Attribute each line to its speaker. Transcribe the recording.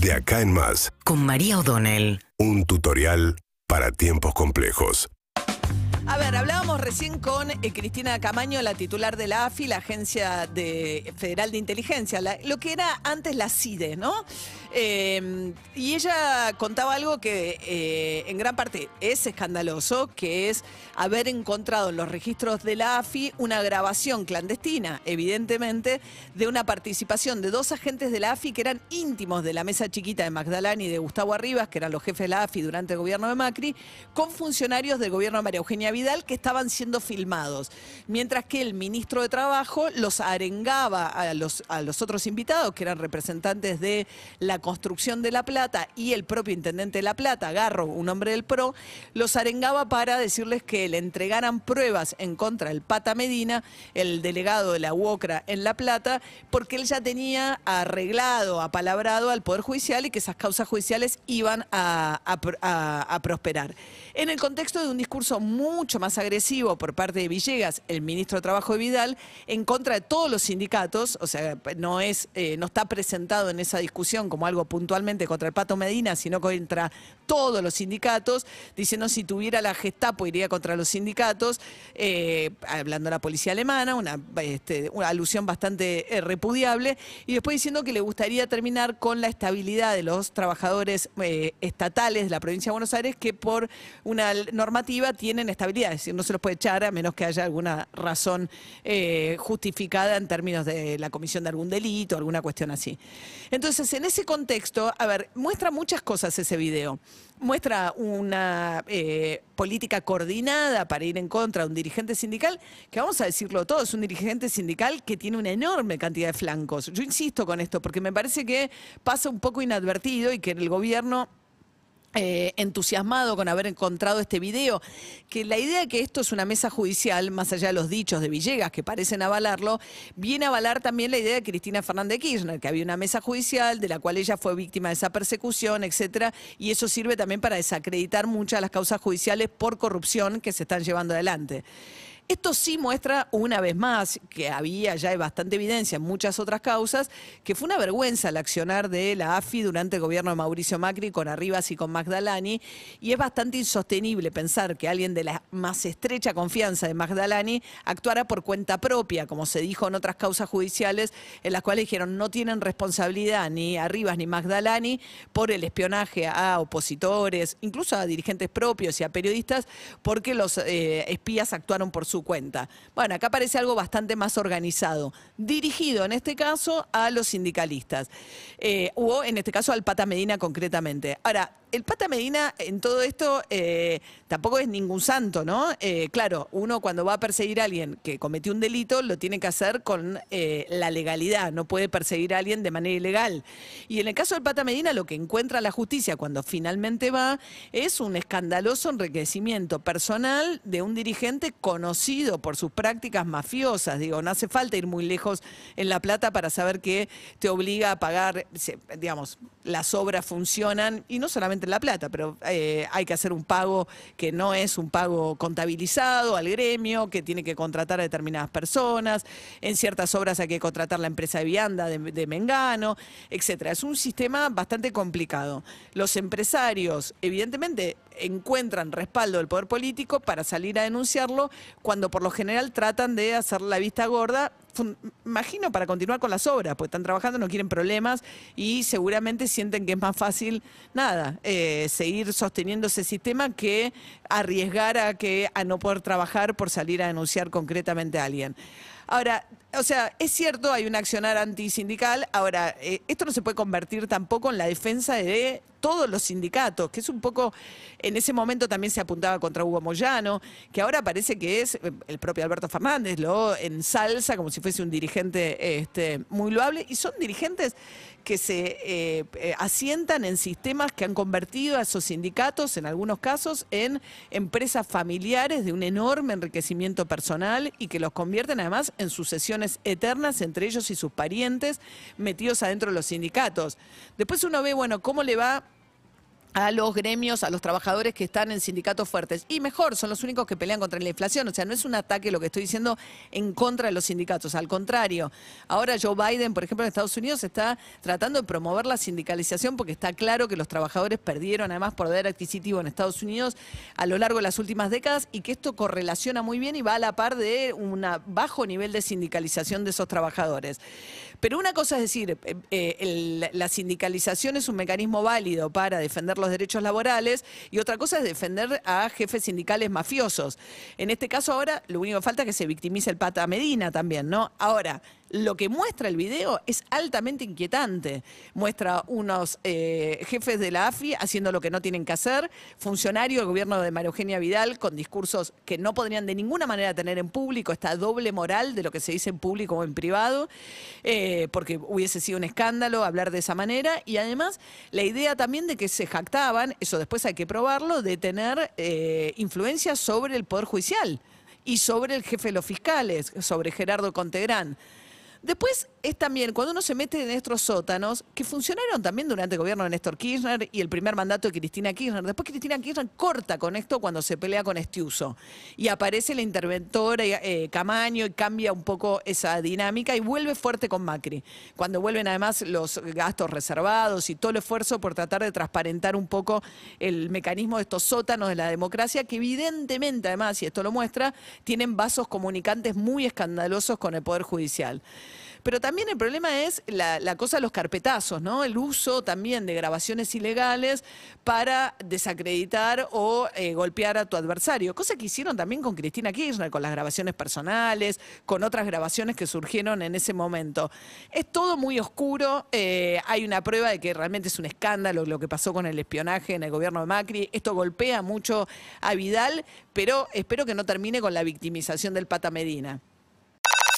Speaker 1: De acá en más,
Speaker 2: con María O'Donnell.
Speaker 1: un tutorial para tiempos complejos.
Speaker 3: A ver, hablábamos recién con eh, Cristina Camaño, la titular de la AFI, la Agencia de, Federal de Inteligencia, la- lo que era antes la CIDE, ¿no? Eh, y ella contaba algo que eh, en gran parte es escandaloso, que es haber encontrado en los registros de la AFI una grabación clandestina, evidentemente, de una participación de dos agentes de la AFI que eran íntimos de la mesa chiquita de Magdalena y de Gustavo Arribas, que eran los jefes de la AFI durante el gobierno de Macri, con funcionarios del gobierno de María Eugenia Vidal que estaban siendo filmados. Mientras que el ministro de Trabajo los arengaba a los, a los otros invitados, que eran representantes de la construcción de La Plata y el propio intendente de La Plata, Garro, un hombre del PRO, los arengaba para decirles que le entregaran pruebas en contra del Pata Medina, el delegado de la UOCRA en La Plata, porque él ya tenía arreglado, apalabrado al Poder Judicial y que esas causas judiciales iban a, a pr- a- a prosperar. En el contexto de un discurso mucho más agresivo por parte de Villegas, el ministro de Trabajo de Vidal, en contra de todos los sindicatos, o sea, no, es, eh, no está presentado en esa discusión como algo puntualmente contra el Pato Medina, sino contra todos los sindicatos, diciendo si tuviera la Gestapo iría contra los sindicatos, eh, hablando de la policía alemana, una, este, alusión bastante eh, repudiable, y después diciendo que le gustaría terminar con la estabilidad de los trabajadores eh, estatales de la provincia de Buenos Aires que por una normativa tienen estabilidad, es decir, no se los puede echar a menos que haya alguna razón justificada en términos de la comisión de algún delito, alguna cuestión así. Entonces, en ese contexto, a ver, muestra muchas cosas ese video. Muestra una eh, política coordinada para ir en contra de un dirigente sindical, que vamos a decirlo todo, es un dirigente sindical que tiene una enorme cantidad de flancos. Yo insisto con esto, porque me parece que pasa un poco inadvertido y que el gobierno eh, entusiasmado con haber encontrado este video, que la idea de que esto es una mesa judicial, más allá de los dichos de Villegas que parecen avalarlo, viene a avalar también la idea de Cristina Fernández de Kirchner, que había una mesa judicial de la cual ella fue víctima de esa persecución, etcétera, y eso sirve también para desacreditar muchas de las causas judiciales por corrupción que se están llevando adelante. Esto sí muestra una vez más que había ya bastante evidencia en muchas otras causas, que fue una vergüenza el accionar de la AFI durante el gobierno de Mauricio Macri con Arribas y con Magdalani, y es bastante insostenible pensar que alguien de la más estrecha confianza de Magdalani actuara por cuenta propia, como se dijo en otras causas judiciales, en las cuales dijeron no tienen responsabilidad ni Arribas ni Magdalani por el espionaje a opositores, incluso a dirigentes propios y a periodistas, porque los eh, espías actuaron por su cuenta. Bueno, acá parece algo bastante más organizado, dirigido en este caso a los sindicalistas, eh, o en este caso al Pata Medina concretamente. Ahora, el Pata Medina en todo esto eh, tampoco es ningún santo, ¿no? Eh, claro, uno cuando va a perseguir a alguien que cometió un delito lo tiene que hacer con eh, la legalidad, no puede perseguir a alguien de manera ilegal. Y en el caso del Pata Medina lo que encuentra la justicia cuando finalmente va es un escandaloso enriquecimiento personal de un dirigente conocido por sus prácticas mafiosas. Digo, no hace falta ir muy lejos en La Plata para saber que te obliga a pagar, digamos, las obras funcionan, y no solamente en La Plata, pero eh, hay que hacer un pago que no es un pago contabilizado al gremio, que tiene que contratar a determinadas personas, en ciertas obras hay que contratar la empresa de vianda de, de Mengano, etcétera. Es un sistema bastante complicado. Los empresarios, evidentemente, encuentran respaldo del poder político para salir a denunciarlo, cuando por lo general tratan de hacer la vista gorda, imagino para continuar con las obras, porque están trabajando, no quieren problemas y seguramente sienten que es más fácil, nada, eh, seguir sosteniendo ese sistema que arriesgar a, que, a no poder trabajar por salir a denunciar concretamente a alguien. Ahora, o sea, es cierto, hay un accionar antisindical. Ahora, eh, esto no se puede convertir tampoco en la defensa de todos los sindicatos, que es un poco, en ese momento también se apuntaba contra Hugo Moyano, que ahora parece que es eh, el propio Alberto Fernández, lo ensalza como si fuese un dirigente este, muy loable, y son dirigentes que se eh, asientan en sistemas que han convertido a esos sindicatos, en algunos casos, en empresas familiares de un enorme enriquecimiento personal y que los convierten además en sucesiones eternas entre ellos y sus parientes metidos adentro de los sindicatos. Después uno ve, bueno, cómo le va a los gremios, a los trabajadores que están en sindicatos fuertes. Y mejor, son los únicos que pelean contra la inflación. O sea, no es un ataque lo que estoy diciendo en contra de los sindicatos. Al contrario, ahora Joe Biden, por ejemplo, en Estados Unidos está tratando de promover la sindicalización porque está claro que los trabajadores perdieron además poder adquisitivo en Estados Unidos a lo largo de las últimas décadas y que esto correlaciona muy bien y va a la par de un bajo nivel de sindicalización de esos trabajadores. Pero una cosa es decir, eh, eh, la sindicalización es un mecanismo válido para defender los derechos laborales y otra cosa es defender a jefes sindicales mafiosos. En este caso ahora lo único que falta es que se victimice el pata Medina también, ¿no? Ahora, lo que muestra el video es altamente inquietante. Muestra unos eh, jefes de la AFI haciendo lo que no tienen que hacer, funcionarios del gobierno de María Eugenia Vidal con discursos que no podrían de ninguna manera tener en público, esta doble moral de lo que se dice en público o en privado, eh, porque hubiese sido un escándalo hablar de esa manera. Y además la idea también de que se jactaban, eso después hay que probarlo, de tener eh, influencia sobre el Poder Judicial y sobre el jefe de los fiscales, sobre Gerardo Contegrán. Después es también cuando uno se mete en estos sótanos, que funcionaron también durante el gobierno de Néstor Kirchner y el primer mandato de Cristina Kirchner. Después Cristina Kirchner corta con esto cuando se pelea con Estiuso. Y aparece la interventora eh, Camaño y cambia un poco esa dinámica y vuelve fuerte con Macri. Cuando vuelven además los gastos reservados y todo el esfuerzo por tratar de transparentar un poco el mecanismo de estos sótanos de la democracia, que evidentemente además, y esto lo muestra, tienen vasos comunicantes muy escandalosos con el Poder Judicial. Pero también el problema es la, cosa de los carpetazos, ¿no? El uso también de grabaciones ilegales para desacreditar o eh, golpear a tu adversario. Cosa que hicieron también con Cristina Kirchner, con las grabaciones personales, con otras grabaciones que surgieron en ese momento. Es todo muy oscuro. Eh, hay una prueba de que realmente es un escándalo lo que pasó con el espionaje en el gobierno de Macri. Esto golpea mucho a Vidal, pero espero que no termine con la victimización del Pata Medina.